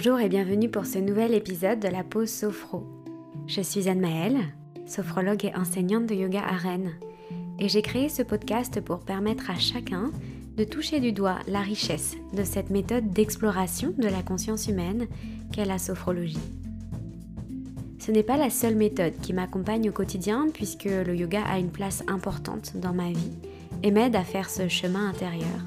Bonjour et bienvenue pour ce nouvel épisode de la pause Sophro. Je suis Anne Maëlle, sophrologue et enseignante de yoga à Rennes, et j'ai créé ce podcast pour permettre à chacun de toucher du doigt la richesse de cette méthode d'exploration de la conscience humaine qu'est la sophrologie. Ce n'est pas la seule méthode qui m'accompagne au quotidien puisque le yoga a une place importante dans ma vie et m'aide à faire ce chemin intérieur.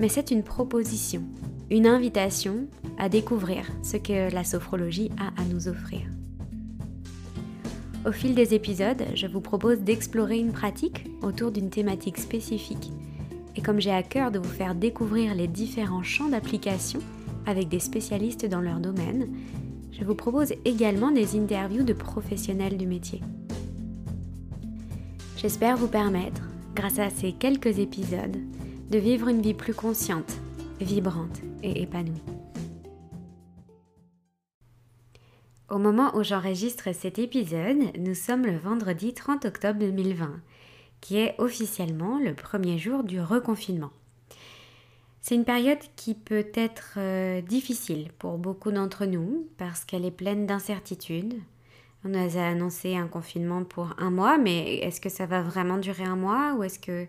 Mais c'est une proposition, une invitation à découvrir ce que la sophrologie a à nous offrir. Au fil des épisodes, je vous propose d'explorer une pratique autour d'une thématique spécifique et comme j'ai à cœur de vous faire découvrir les différents champs d'application avec des spécialistes dans leur domaine, je vous propose également des interviews de professionnels du métier. J'espère vous permettre, grâce à ces quelques épisodes, de vivre une vie plus consciente, vibrante et épanouie. Au moment où j'enregistre cet épisode, nous sommes le vendredi 30 octobre 2020 qui est officiellement le premier jour du reconfinement. C'est une période qui peut être euh, difficile pour beaucoup d'entre nous parce qu'elle est pleine d'incertitudes. On nous a annoncé un confinement pour un mois, mais est-ce que ça va vraiment durer un mois ou est-ce que,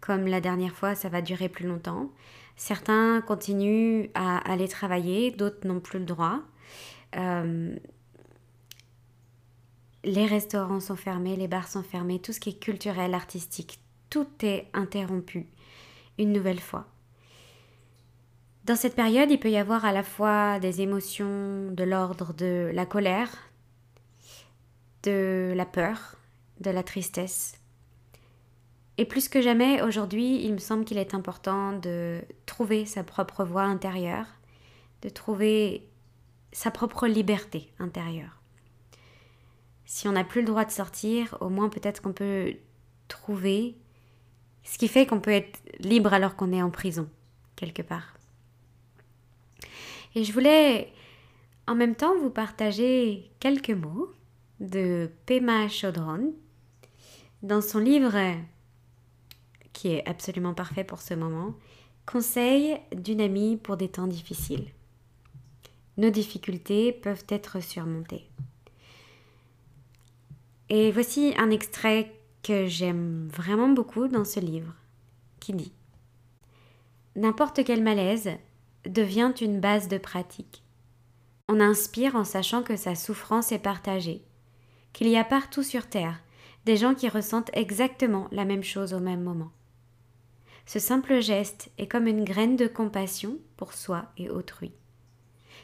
comme la dernière fois, ça va durer plus longtemps? Certains continuent à aller travailler, d'autres n'ont plus le droit. Euh, les restaurants sont fermés, les bars sont fermés, tout ce qui est culturel, artistique, tout est interrompu une nouvelle fois. Dans cette période, il peut y avoir à la fois des émotions de l'ordre de la colère, de la peur, de la tristesse. Et plus que jamais, aujourd'hui, il me semble qu'il est important de trouver sa propre voie intérieure, de trouver sa propre liberté intérieure si on n'a plus le droit de sortir, au moins peut-être qu'on peut trouver ce qui fait qu'on peut être libre alors qu'on est en prison, quelque part. Et je voulais en même temps vous partager quelques mots de Pema Chodron dans son livre qui est absolument parfait pour ce moment, Conseil d'une amie pour des temps difficiles. Nos difficultés peuvent être surmontées. Et voici un extrait que j'aime vraiment beaucoup dans ce livre, qui dit N'importe quel malaise devient une base de pratique. On inspire en sachant que sa souffrance est partagée, qu'il y a partout sur Terre des gens qui ressentent exactement la même chose au même moment. Ce simple geste est comme une graine de compassion pour soi et autrui.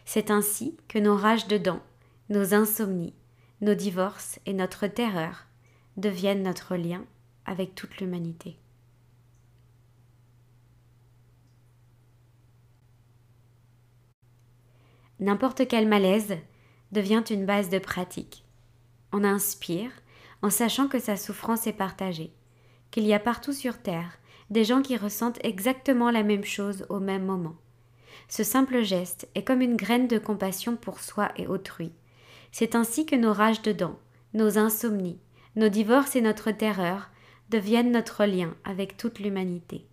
C'est ainsi que nos rages de dents, nos insomnies, nos divorces et notre terreur deviennent notre lien avec toute l'humanité. N'importe quel malaise devient une base de pratique. On inspire en sachant que sa souffrance est partagée, qu'il y a partout sur Terre des gens qui ressentent exactement la même chose au même moment. Ce simple geste est comme une graine de compassion pour soi et autrui, c'est ainsi que nos rages de dents, nos insomnies, nos divorces et notre terreur deviennent notre lien avec toute l'humanité.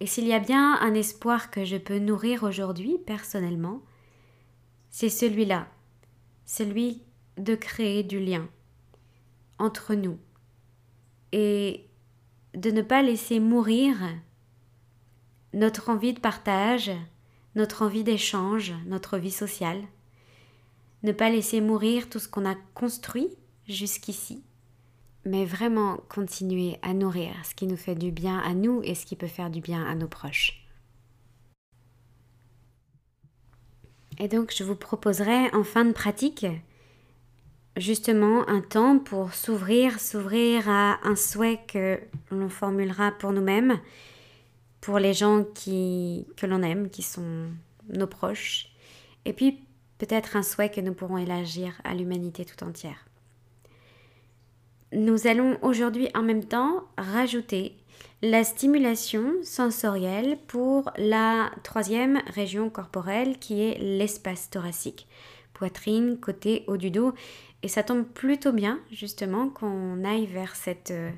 Et s'il y a bien un espoir que je peux nourrir aujourd'hui personnellement, c'est celui-là, celui de créer du lien entre nous et de ne pas laisser mourir notre envie de partage, notre envie d'échange, notre vie sociale. Ne pas laisser mourir tout ce qu'on a construit jusqu'ici, mais vraiment continuer à nourrir ce qui nous fait du bien à nous et ce qui peut faire du bien à nos proches. Et donc je vous proposerai en fin de pratique justement un temps pour s'ouvrir, s'ouvrir à un souhait que l'on formulera pour nous-mêmes pour les gens qui, que l'on aime, qui sont nos proches, et puis peut-être un souhait que nous pourrons élargir à l'humanité tout entière. Nous allons aujourd'hui en même temps rajouter la stimulation sensorielle pour la troisième région corporelle qui est l'espace thoracique, poitrine, côté, haut du dos. Et ça tombe plutôt bien justement qu'on aille vers cette euh,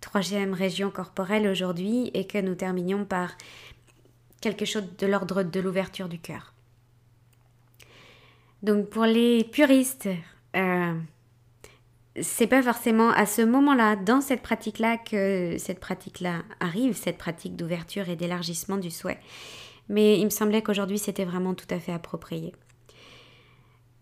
troisième région corporelle aujourd'hui et que nous terminions par quelque chose de l'ordre de l'ouverture du cœur. Donc pour les puristes, euh, c'est pas forcément à ce moment-là, dans cette pratique-là, que cette pratique-là arrive, cette pratique d'ouverture et d'élargissement du souhait. Mais il me semblait qu'aujourd'hui c'était vraiment tout à fait approprié.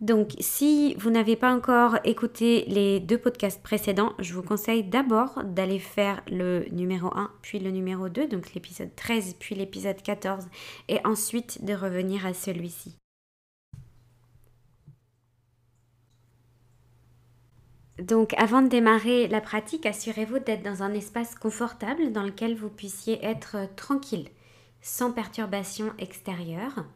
Donc, si vous n'avez pas encore écouté les deux podcasts précédents, je vous conseille d'abord d'aller faire le numéro 1, puis le numéro 2, donc l'épisode 13, puis l'épisode 14, et ensuite de revenir à celui-ci. Donc, avant de démarrer la pratique, assurez-vous d'être dans un espace confortable dans lequel vous puissiez être tranquille, sans perturbation extérieure.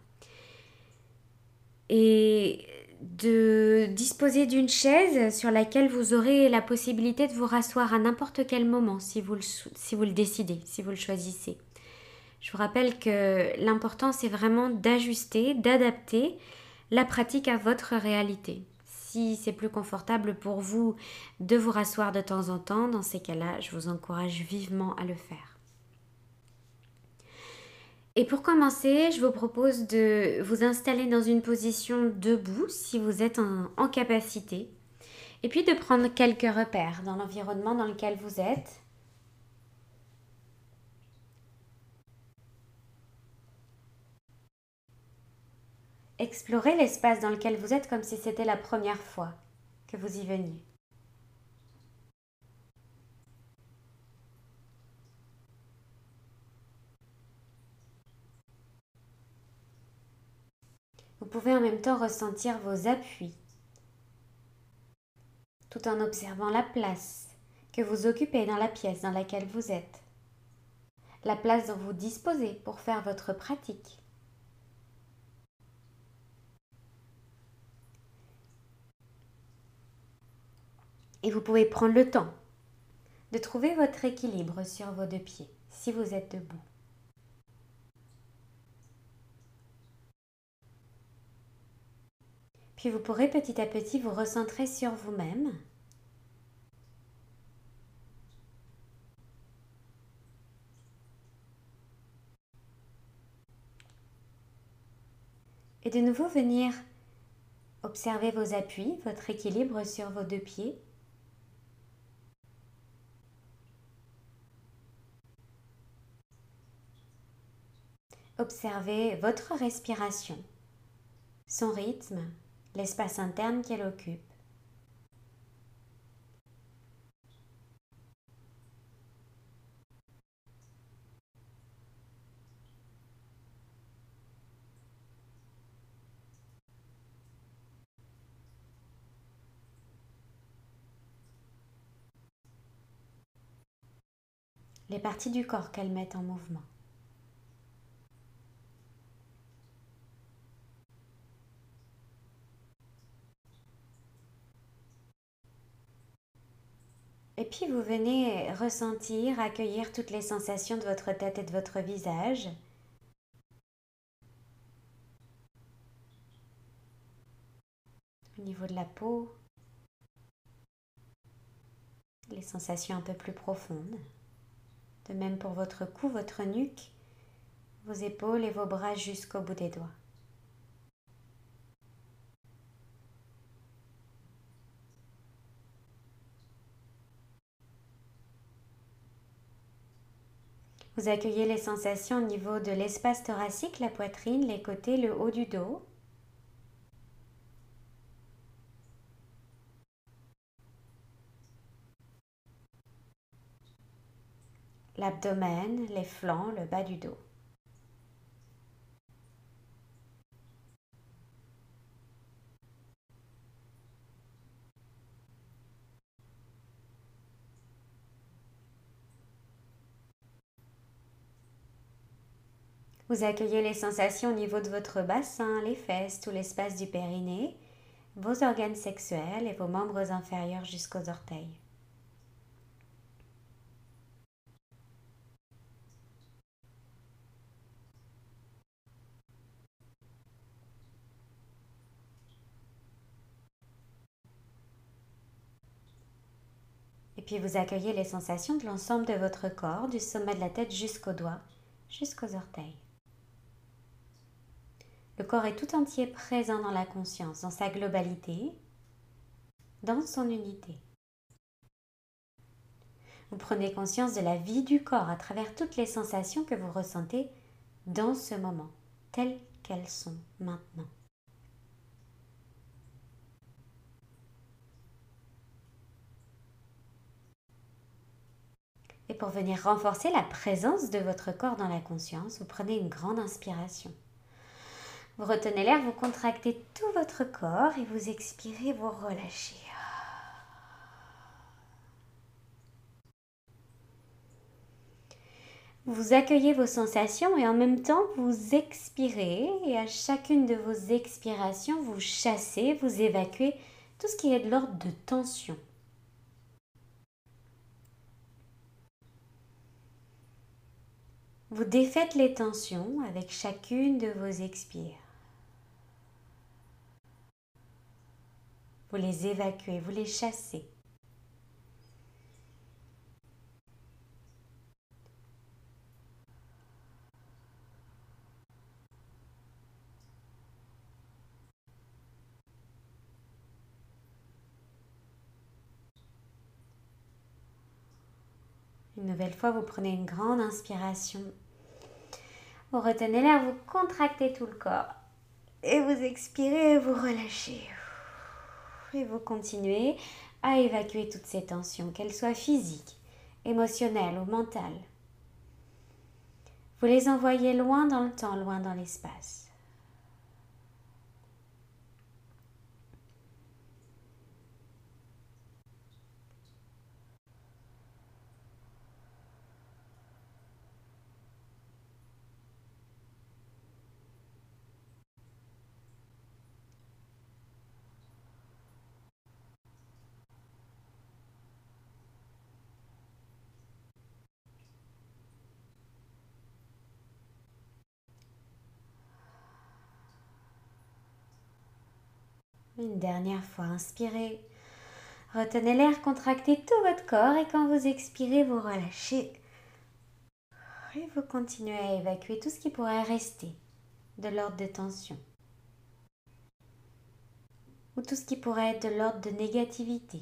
Et de disposer d'une chaise sur laquelle vous aurez la possibilité de vous rasseoir à n'importe quel moment si vous, le, décidez, si vous le choisissez. Je vous rappelle que l'important c'est vraiment d'ajuster, d'adapter la pratique à votre réalité. Si c'est plus confortable pour vous de vous rasseoir de temps en temps, dans ces cas-là, je vous encourage vivement à le faire. Et pour commencer, je vous propose de vous installer dans une position debout si vous êtes en, capacité. Et puis de prendre quelques repères dans l'environnement dans lequel vous êtes. Explorez l'espace dans lequel vous êtes comme si c'était la première fois que vous y veniez. Vous pouvez en même temps ressentir vos appuis, tout en observant la place que vous occupez dans la pièce dans laquelle vous êtes, la place dont vous disposez pour faire votre pratique. Et vous pouvez prendre le temps de trouver votre équilibre sur vos deux pieds si vous êtes debout. Puis vous pourrez petit à petit vous recentrer sur vous-même. Et de nouveau venir observer vos appuis, votre équilibre sur vos deux pieds. Observez votre respiration, son rythme l'espace interne qu'elle occupe. les parties du corps qu'elle met en mouvement. Et puis vous venez ressentir, accueillir toutes les sensations de votre tête et de votre visage. Au niveau de la peau, les sensations un peu plus profondes. De même pour votre cou, votre nuque, vos épaules et vos bras jusqu'au bout des doigts. Vous accueillez les sensations au niveau de l'espace thoracique, la poitrine, les côtés, le haut du dos. L'abdomen, les flancs, le bas du dos. Vous accueillez les sensations au niveau de votre bassin, les fesses, tout l'espace du périnée, vos organes sexuels et vos membres inférieurs jusqu'aux orteils. Et puis vous accueillez les sensations de l'ensemble de votre corps, du sommet de la tête jusqu'aux doigts, jusqu'aux orteils. Le corps est tout entier présent dans la conscience, dans sa globalité, dans son unité. Vous prenez conscience de la vie du corps à travers toutes les sensations que vous ressentez dans ce moment, telles qu'elles sont maintenant. Et pour venir renforcer la présence de votre corps dans la conscience, vous prenez une grande inspiration. Vous retenez l'air, vous contractez tout votre corps et vous expirez, vous relâchez. Vous accueillez vos sensations et en même temps vous expirez et à chacune de vos expirations vous chassez, vous évacuez tout ce qui est de l'ordre de tension. Vous défaites les tensions avec chacune de vos expires. Vous les évacuez, vous les chassez. Une nouvelle fois, vous prenez une grande inspiration. Vous retenez l'air, vous contractez tout le corps. Et vous expirez, vous relâchez. Vous continuez à évacuer toutes ces tensions, qu'elles soient physiques, émotionnelles ou mentales. Vous les envoyez loin dans le temps, loin dans l'espace. Une dernière fois, inspirez. Retenez l'air, contractez tout votre corps et quand vous expirez, vous relâchez. Et vous continuez à évacuer tout ce qui pourrait rester de l'ordre de tension. Ou tout ce qui pourrait être de l'ordre de négativité.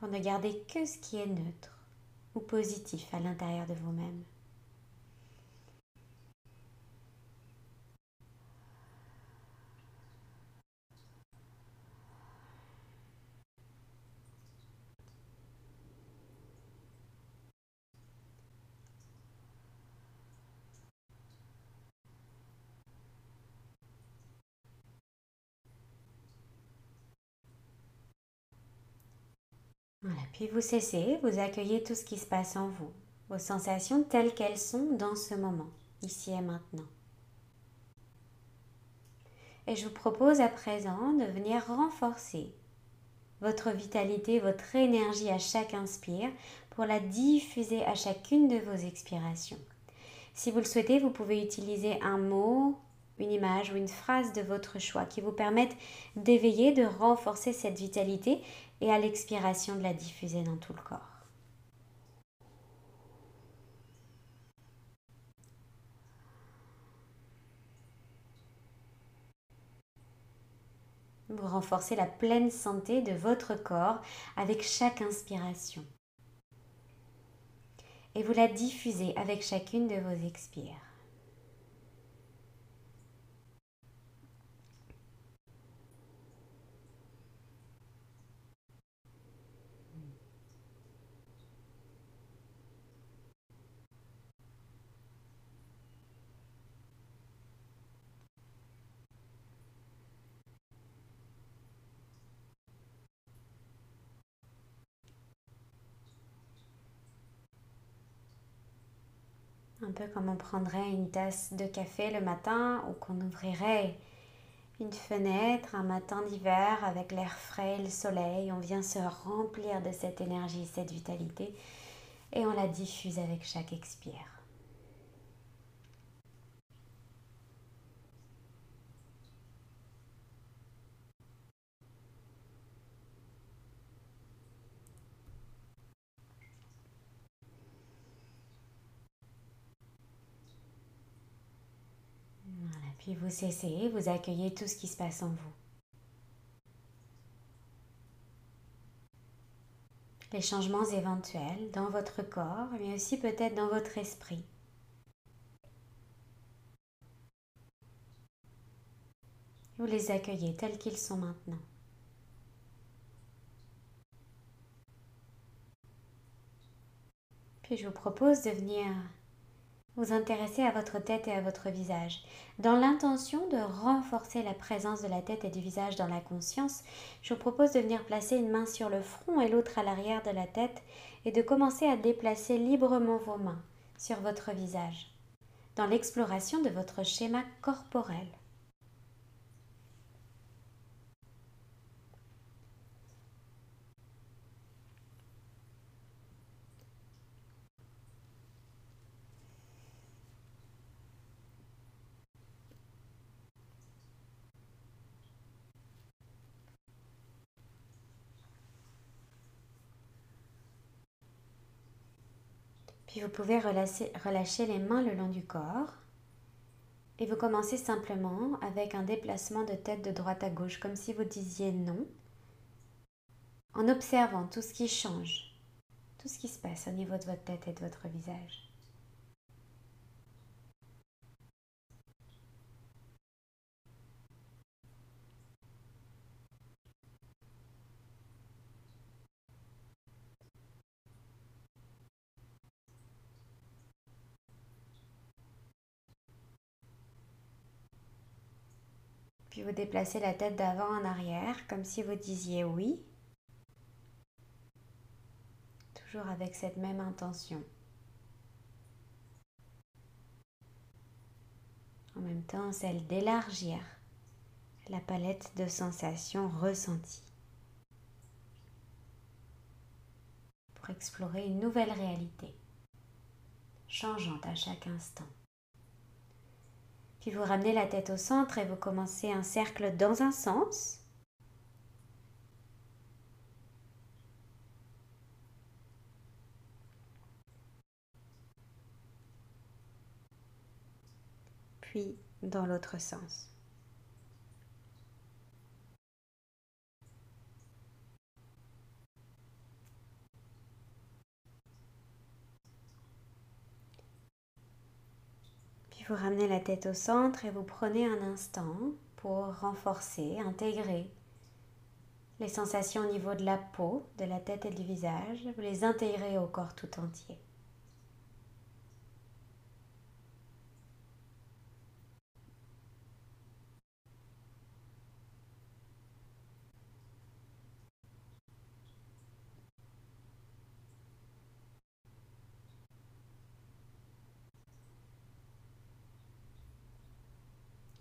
Pour ne garder que ce qui est neutre ou positif à l'intérieur de vous-même. Puis vous cessez, vous accueillez tout ce qui se passe en vous, vos sensations telles qu'elles sont dans ce moment, ici et maintenant. Et je vous propose à présent de venir renforcer votre vitalité, votre énergie à chaque inspire pour la diffuser à chacune de vos expirations. Si vous le souhaitez, vous pouvez utiliser un mot, une image ou une phrase de votre choix qui vous permettent d'éveiller, de renforcer cette vitalité et à l'expiration de la diffuser dans tout le corps. Vous renforcez la pleine santé de votre corps avec chaque inspiration. Et vous la diffusez avec chacune de vos expires. Peu comme on prendrait une tasse de café le matin ou qu'on ouvrirait une fenêtre un matin d'hiver avec l'air frais, le soleil, on vient se remplir de cette énergie, cette vitalité et on la diffuse avec chaque expire. Puis vous cessez, vous accueillez tout ce qui se passe en vous. Les changements éventuels dans votre corps, mais aussi peut-être dans votre esprit. Vous les accueillez tels qu'ils sont maintenant. Puis je vous propose de venir vous intéresser à votre tête et à votre visage. Dans l'intention de renforcer la présence de la tête et du visage dans la conscience, je vous propose de venir placer une main sur le front et l'autre à l'arrière de la tête et de commencer à déplacer librement vos mains sur votre visage dans l'exploration de votre schéma corporel. Puis vous pouvez relâcher, relâcher, les mains le long du corps. Et vous commencez simplement avec un déplacement de tête de droite à gauche, comme si vous disiez non, en observant tout ce qui change, tout ce qui se passe au niveau de votre tête et de votre visage. Puis vous déplacez la tête d'avant en arrière, comme si vous disiez oui. Toujours avec cette même intention. En même temps, celle d'élargir la palette de sensations ressenties. Pour explorer une nouvelle réalité, changeante à chaque instant. Puis vous ramenez la tête au centre et vous commencez un cercle dans un sens. Puis dans l'autre sens. Vous ramenez la tête au centre et vous prenez un instant pour renforcer, intégrer les sensations au niveau de la peau, de la tête et du visage. Vous les intégrez au corps tout entier.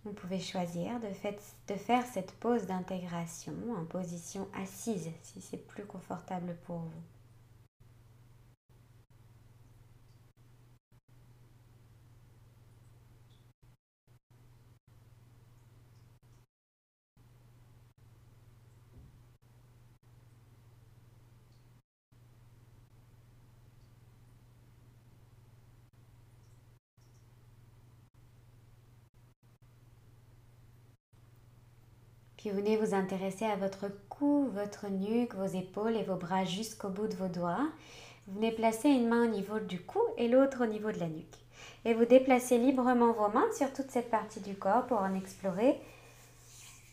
Vous pouvez choisir de, faire cette pause d'intégration en position assise si c'est plus confortable pour vous. Puis venez vous intéresser à votre cou, votre nuque, vos épaules et vos bras jusqu'au bout de vos doigts. Vous venez placer une main au niveau du cou et l'autre au niveau de la nuque. Et vous déplacez librement vos mains sur toute cette partie du corps pour en explorer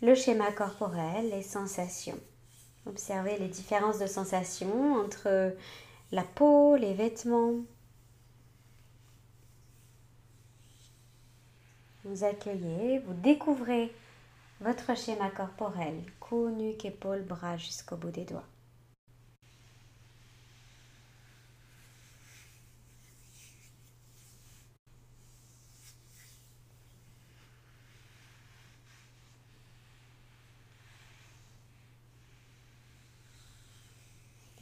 le schéma corporel, les sensations. Observez les différences de sensations entre la peau, les vêtements. Vous accueillez, vous découvrez votre schéma corporel, cou, nuque, épaules, bras jusqu'au bout des doigts.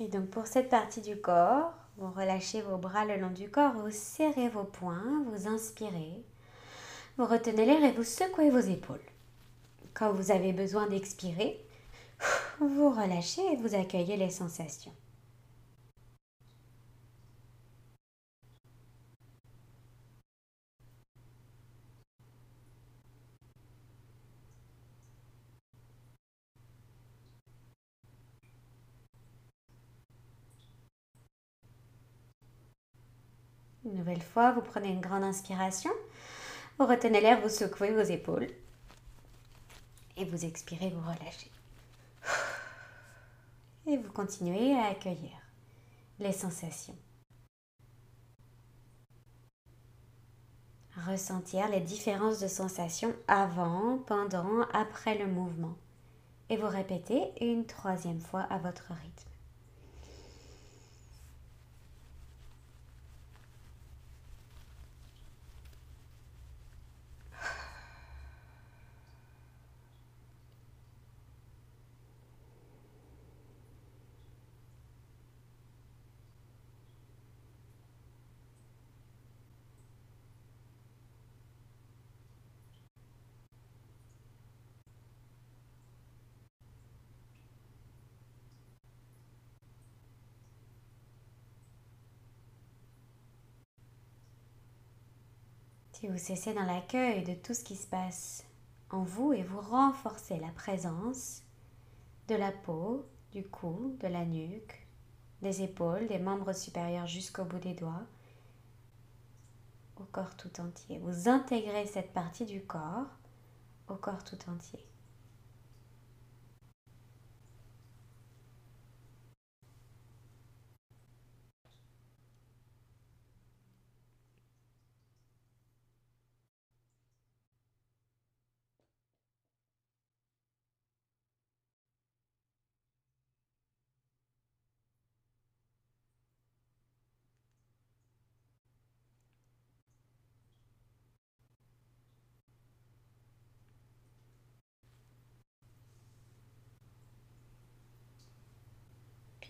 Et donc pour cette partie du corps, vous relâchez vos bras le long du corps, vous serrez vos poings, vous inspirez, vous retenez l'air et vous secouez vos épaules. Quand vous avez besoin d'expirer, vous relâchez et vous accueillez les sensations. Une nouvelle fois, vous prenez une grande inspiration, vous retenez l'air, vous secouez vos épaules. Et vous expirez, vous relâchez. Et vous continuez à accueillir les sensations. Ressentir les différences de sensations avant, pendant, après le mouvement. Et vous répétez une troisième fois à votre rythme. Si vous cessez dans l'accueil de tout ce qui se passe en vous et vous renforcez la présence de la peau, du cou, de la nuque, des épaules, des membres supérieurs jusqu'au bout des doigts, au corps tout entier. Vous intégrez cette partie du corps au corps tout entier.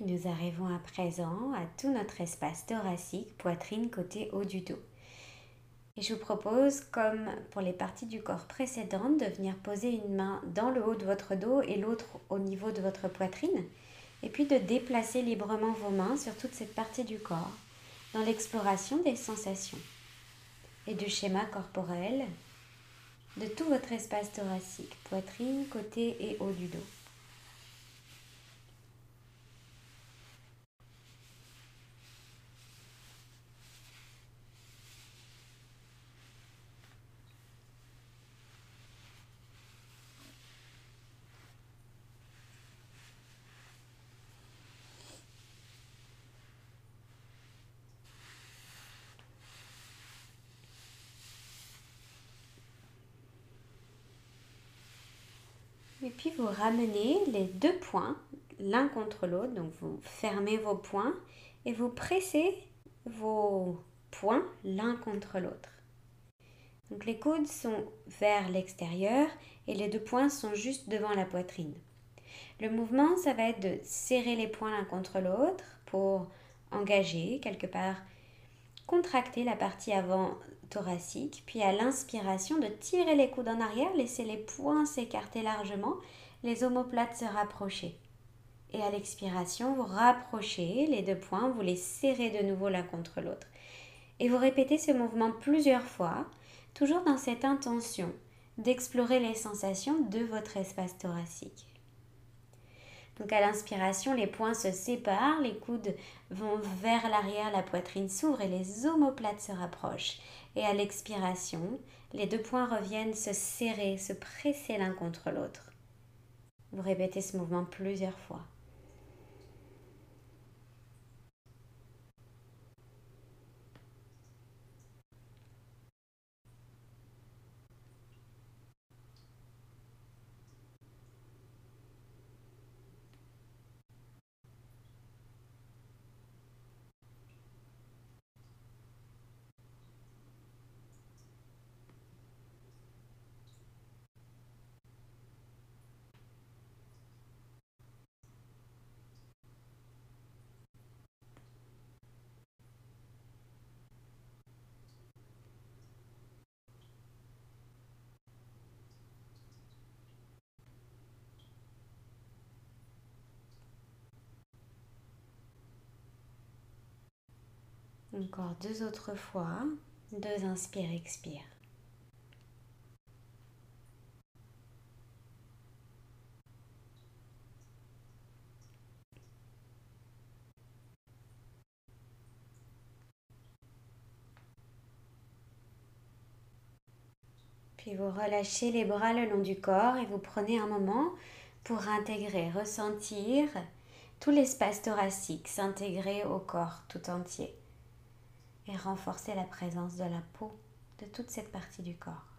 Nous arrivons à présent à tout notre espace thoracique, poitrine, côté haut du dos. Et je vous propose, comme pour les parties du corps précédentes, de venir poser une main dans le haut de votre dos et l'autre au niveau de votre poitrine, et puis de déplacer librement vos mains sur toute cette partie du corps, dans l'exploration des sensations et du schéma corporel de tout votre espace thoracique, poitrine, côté et haut du dos. Et puis vous ramenez les deux points l'un contre l'autre. Donc vous fermez vos poings et vous pressez vos poings l'un contre l'autre. Donc les coudes sont vers l'extérieur et les deux poings sont juste devant la poitrine. Le mouvement, ça va être de serrer les poings l'un contre l'autre pour engager quelque part, contracter la partie avant thoracique, puis à l'inspiration de tirer les coudes en arrière, laisser les poings s'écarter largement, les omoplates se rapprocher. Et à l'expiration, vous rapprochez les deux poings, vous les serrez de nouveau l'un contre l'autre. Et vous répétez ce mouvement plusieurs fois, toujours dans cette intention d'explorer les sensations de votre espace thoracique. Donc à l'inspiration, les poings se séparent, les coudes vont vers l'arrière, la poitrine s'ouvre et les omoplates se rapprochent. Et à l'expiration, les deux poings reviennent se serrer, se presser l'un contre l'autre. Vous répétez ce mouvement plusieurs fois. Encore deux autres fois. Deux inspire, expire. Puis vous relâchez les bras le long du corps et vous prenez un moment pour intégrer, ressentir tout l'espace thoracique s'intégrer au corps tout entier et renforcer la présence de la peau de toute cette partie du corps.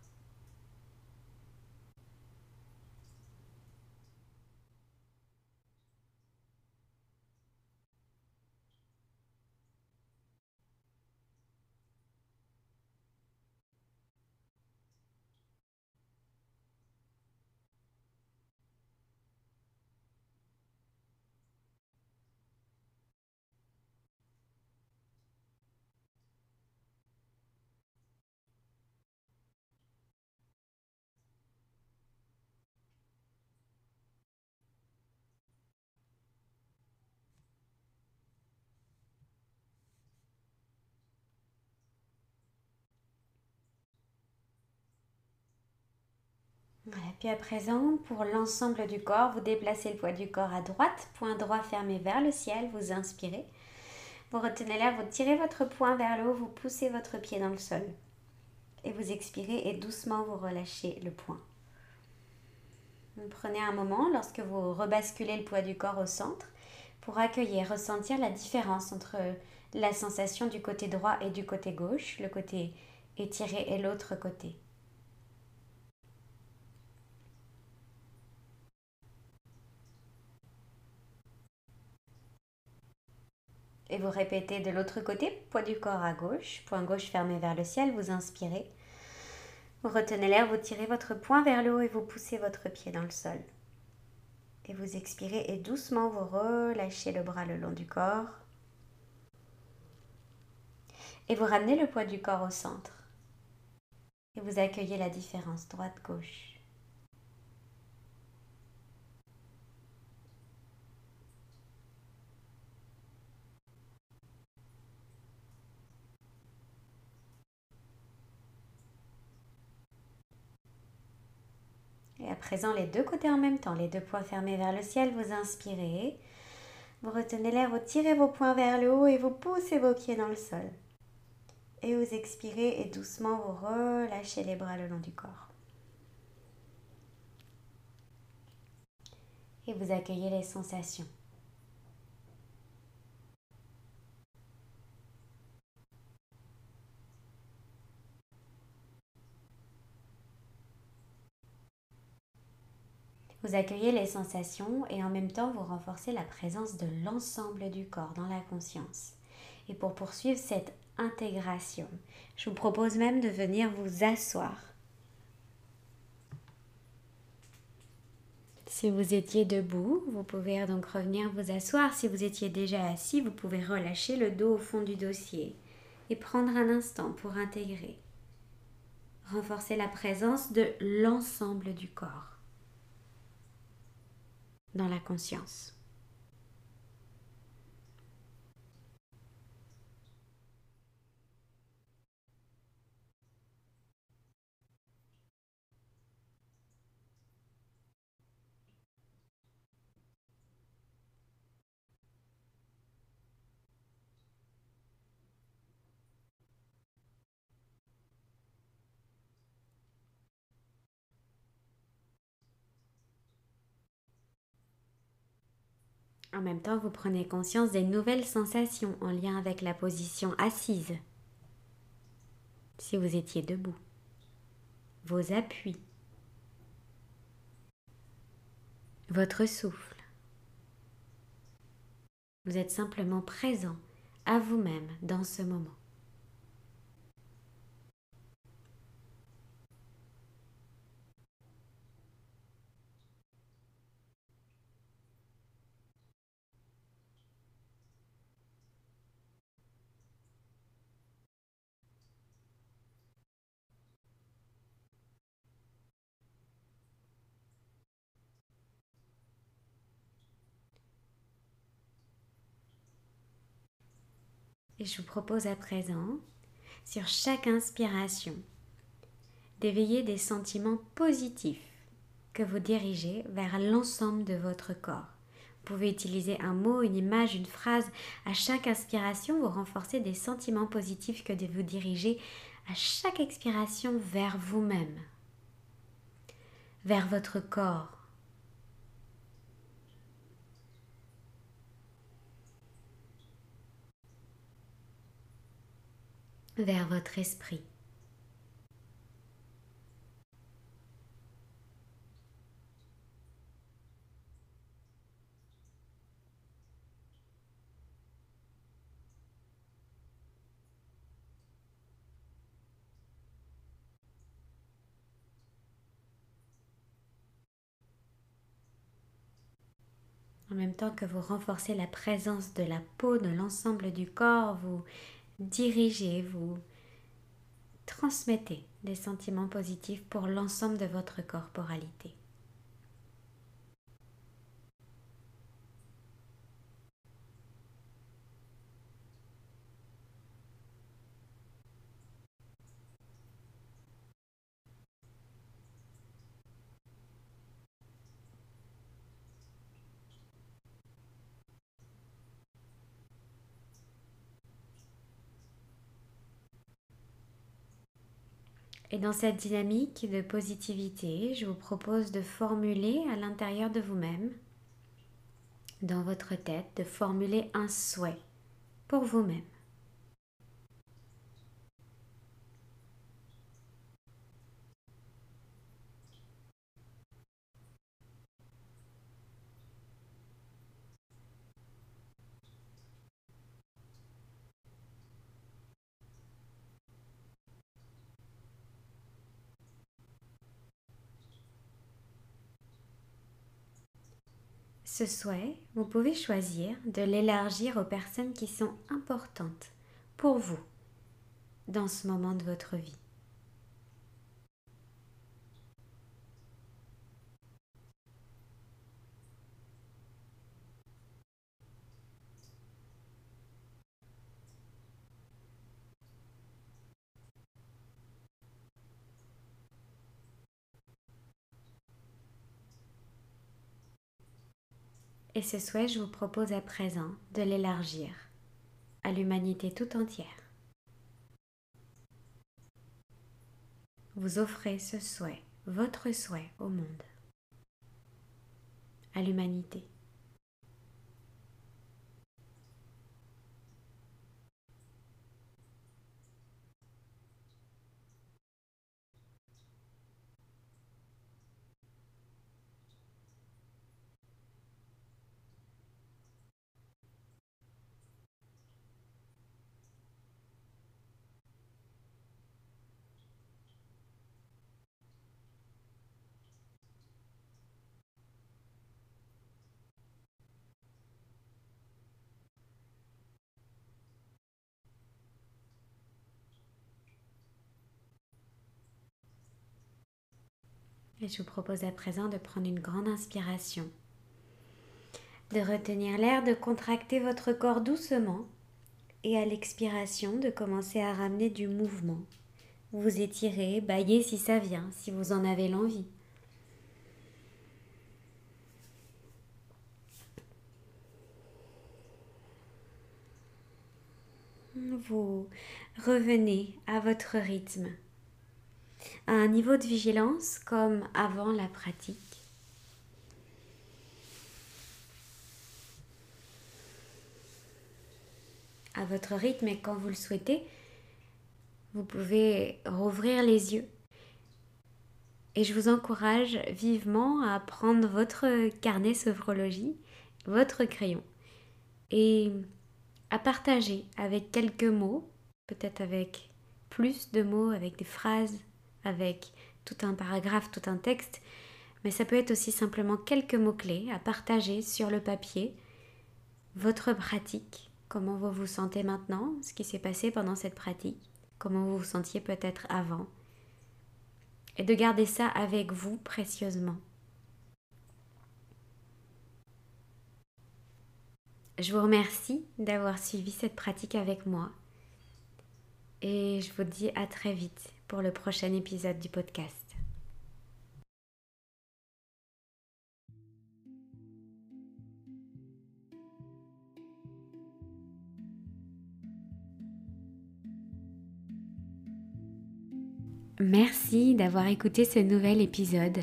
Puis à présent, pour l'ensemble du corps, vous déplacez le poids du corps à droite, point droit fermé vers le ciel, vous inspirez. Vous retenez là, vous tirez votre poing vers le haut, vous poussez votre pied dans le sol. Et vous expirez et doucement vous relâchez le poing. Prenez un moment lorsque vous rebasculez le poids du corps au centre pour accueillir, ressentir la différence entre la sensation du côté droit et du côté gauche, le côté étiré et l'autre côté. Et vous répétez de l'autre côté, poids du corps à gauche, point gauche fermé vers le ciel, vous inspirez. Vous retenez l'air, vous tirez votre poing vers le haut et vous poussez votre pied dans le sol. Et vous expirez et doucement vous relâchez le bras le long du corps. Et vous ramenez le poids du corps au centre. Et vous accueillez la différence droite-gauche. Et à présent, les deux côtés en même temps, les deux poings fermés vers le ciel, vous inspirez. Vous retenez l'air, vous tirez vos poings vers le haut et vous poussez vos pieds dans le sol. Et vous expirez et doucement vous relâchez les bras le long du corps. Et vous accueillez les sensations. Vous accueillez les sensations et en même temps vous renforcez la présence de l'ensemble du corps dans la conscience. Et pour poursuivre cette intégration, je vous propose même de venir vous asseoir. Si vous étiez debout, vous pouvez donc revenir vous asseoir. Si vous étiez déjà assis, vous pouvez relâcher le dos au fond du dossier et prendre un instant pour intégrer. Renforcer la présence de l'ensemble du corps dans la conscience. En même temps, vous prenez conscience des nouvelles sensations en lien avec la position assise. Si vous étiez debout, vos appuis, votre souffle. Vous êtes simplement présent à vous-même dans ce moment. Et je vous propose à présent, sur chaque inspiration, d'éveiller des sentiments positifs que vous dirigez vers l'ensemble de votre corps. Vous pouvez utiliser un mot, une image, une phrase. À chaque inspiration, vous renforcez des sentiments positifs que vous dirigez à chaque expiration vers vous-même. vers votre corps. Vers votre esprit. En même temps que vous renforcez la présence de la peau de l'ensemble du corps, vous dirigez, vous transmettez des sentiments positifs pour l'ensemble de votre corporalité. Et dans cette dynamique de positivité, je vous propose de formuler à l'intérieur de vous-même, dans votre tête, de formuler un souhait pour vous-même. Ce souhait, vous pouvez choisir de l'élargir aux personnes qui sont importantes pour vous dans ce moment de votre vie. Et ce souhait, je vous propose à présent de l'élargir à l'humanité tout entière. Vous offrez ce souhait, votre souhait au monde, à l'humanité. Et je vous propose à présent de prendre une grande inspiration, de retenir l'air, de contracter votre corps doucement et à l'expiration de commencer à ramener du mouvement. Vous étirez, baillez si ça vient, si vous en avez l'envie. Vous revenez à votre rythme à un niveau de vigilance comme avant la pratique. À votre rythme et quand vous le souhaitez, vous pouvez rouvrir les yeux. Et je vous encourage vivement à prendre votre carnet sophrologie, votre crayon, et à partager avec quelques mots, peut-être avec plus de mots, avec des phrases avec tout un paragraphe, tout un texte, mais ça peut être aussi simplement quelques mots-clés à partager sur le papier, votre pratique, comment vous vous sentez maintenant, ce qui s'est passé pendant cette pratique, comment vous vous sentiez peut-être avant, et de garder ça avec vous précieusement. Je vous remercie d'avoir suivi cette pratique avec moi et je vous dis à très vite pour le prochain épisode du podcast. Merci d'avoir écouté ce nouvel épisode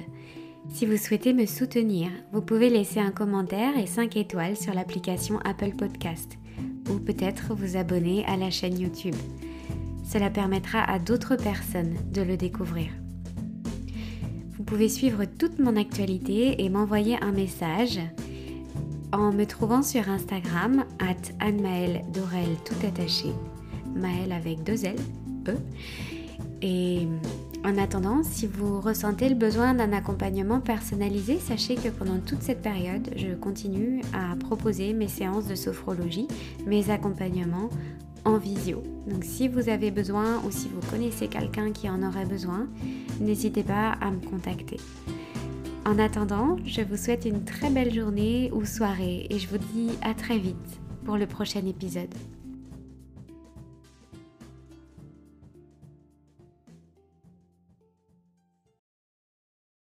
Si vous souhaitez me soutenir, vous pouvez laisser un commentaire et 5 étoiles sur l'application Apple Podcast ou peut-être vous abonner à la chaîne YouTube. Cela permettra à d'autres personnes de le découvrir. Vous pouvez suivre toute mon actualité et m'envoyer un message en me trouvant sur Instagram at Anne-Maëlle Dorel tout attaché, Maëlle avec deux L, E. Et en attendant, si vous ressentez le besoin d'un accompagnement personnalisé, sachez que pendant toute cette période, je continue à proposer mes séances de sophrologie, mes accompagnements Donc si vous avez besoin ou si vous connaissez quelqu'un qui en aurait besoin, n'hésitez pas à me contacter. En attendant, je vous souhaite une très belle journée ou soirée et je vous dis à très vite pour le prochain épisode.